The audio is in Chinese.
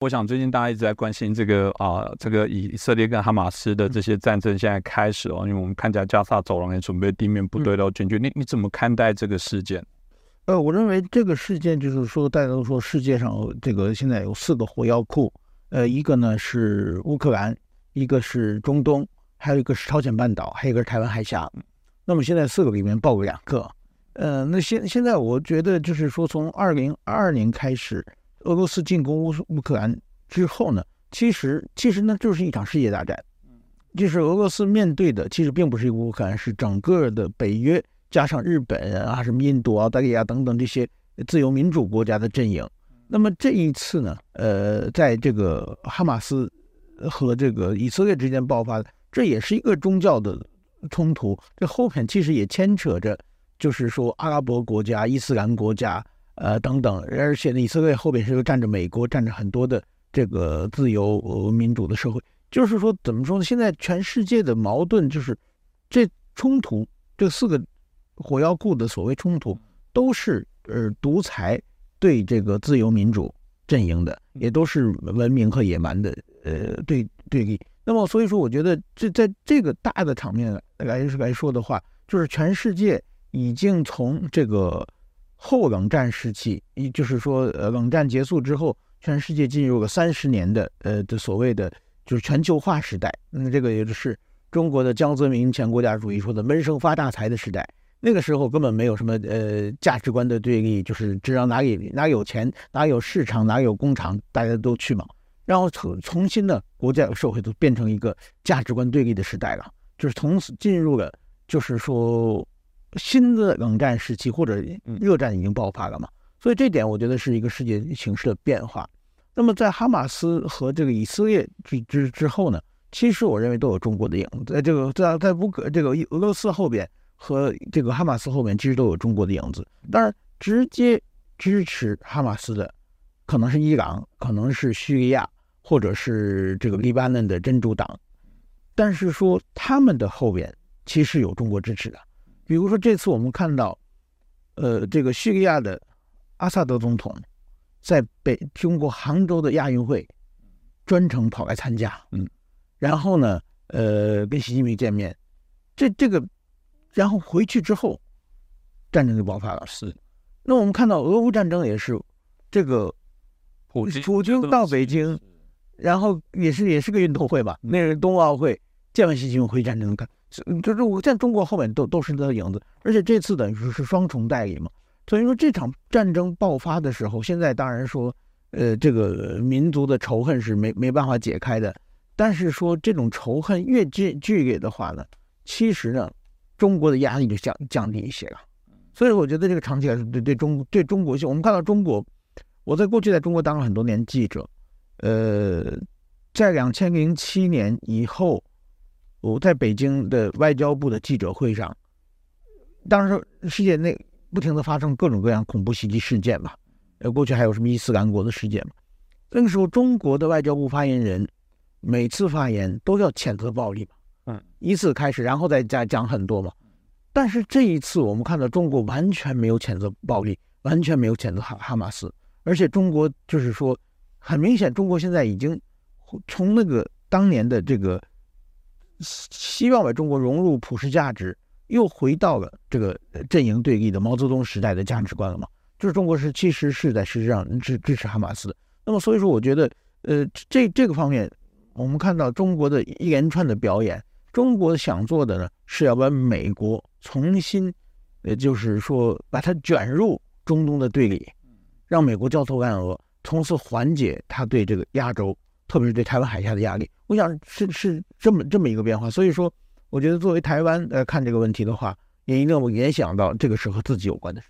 我想最近大家一直在关心这个啊，这个以色列跟哈马斯的这些战争现在开始哦，因为我们看起来加沙走廊也准备地面部队都进去，你你怎么看待这个事件？呃，我认为这个事件就是说，大家都说世界上这个现在有四个火药库，呃，一个呢是乌克兰，一个是中东，还有一个是朝鲜半岛，还有一个是台湾海峡。那么现在四个里面爆了两个，呃，那现现在我觉得就是说，从二零二二年开始。俄罗斯进攻乌乌克兰之后呢，其实其实呢就是一场世界大战，就是俄罗斯面对的其实并不是乌克兰，是整个的北约加上日本啊、什么印度、澳大利亚等等这些自由民主国家的阵营。那么这一次呢，呃，在这个哈马斯和这个以色列之间爆发，这也是一个宗教的冲突。这后面其实也牵扯着，就是说阿拉伯国家、伊斯兰国家。呃，等等，而且以色列后边是又站着美国，站着很多的这个自由民主的社会。就是说，怎么说呢？现在全世界的矛盾就是，这冲突，这四个火药库的所谓冲突，都是呃独裁对这个自由民主阵营的，也都是文明和野蛮的呃对对立。那么，所以说，我觉得这在这个大的场面来来说的话，就是全世界已经从这个。后冷战时期，也就是说，呃，冷战结束之后，全世界进入了三十年的，呃的所谓的就是全球化时代。那这个也就是中国的江泽民前国家主义说的“闷声发大财”的时代。那个时候根本没有什么呃价值观的对立，就是只要哪里哪有钱，哪有市场，哪有工厂，大家都去嘛。然后重重新的国家和社会都变成一个价值观对立的时代了，就是从此进入了，就是说。新的冷战时期或者热战已经爆发了嘛？所以这点我觉得是一个世界形势的变化。那么在哈马斯和这个以色列之之之后呢？其实我认为都有中国的影子，在这个在在乌克这个俄罗斯后边和这个哈马斯后面，其实都有中国的影子。当然，直接支持哈马斯的可能是伊朗，可能是叙利亚，或者是这个黎巴嫩的真主党。但是说他们的后边其实有中国支持的。比如说，这次我们看到，呃，这个叙利亚的阿萨德总统在北中国杭州的亚运会专程跑来参加，嗯，然后呢，呃，跟习近平见面，这这个，然后回去之后，战争就爆发了。是，那我们看到俄乌战争也是，这个普普京到北京，然后也是也是个运动会吧，那是冬奥会，见完习近平回战争看。就是我在中国后面都都是他的影子，而且这次等于说是双重代理嘛，所以说这场战争爆发的时候，现在当然说，呃，这个民族的仇恨是没没办法解开的，但是说这种仇恨越剧剧烈的话呢，其实呢，中国的压力就降降低一些了，所以我觉得这个长期来说对对中对中国，我们看到中国，我在过去在中国当了很多年记者，呃，在两千零七年以后。我在北京的外交部的记者会上，当时世界内不停的发生各种各样恐怖袭击事件嘛，呃，过去还有什么伊斯兰国的事件嘛。那个时候，中国的外交部发言人每次发言都要谴责暴力嘛，嗯，依次开始，然后再再讲很多嘛。但是这一次，我们看到中国完全没有谴责暴力，完全没有谴责哈哈马斯，而且中国就是说，很明显，中国现在已经从那个当年的这个。希望把中国融入普世价值，又回到了这个阵营对立的毛泽东时代的价值观了嘛？就是中国是其实是在事实上支支持哈马斯的。那么所以说，我觉得，呃，这这个方面，我们看到中国的一连串的表演，中国想做的呢，是要把美国重新，呃，就是说把它卷入中东的对立，让美国焦头烂额，从此缓解他对这个亚洲。特别是对台湾海峡的压力，我想是是这么这么一个变化。所以说，我觉得作为台湾呃看这个问题的话，也一定要联想到这个是和自己有关的事。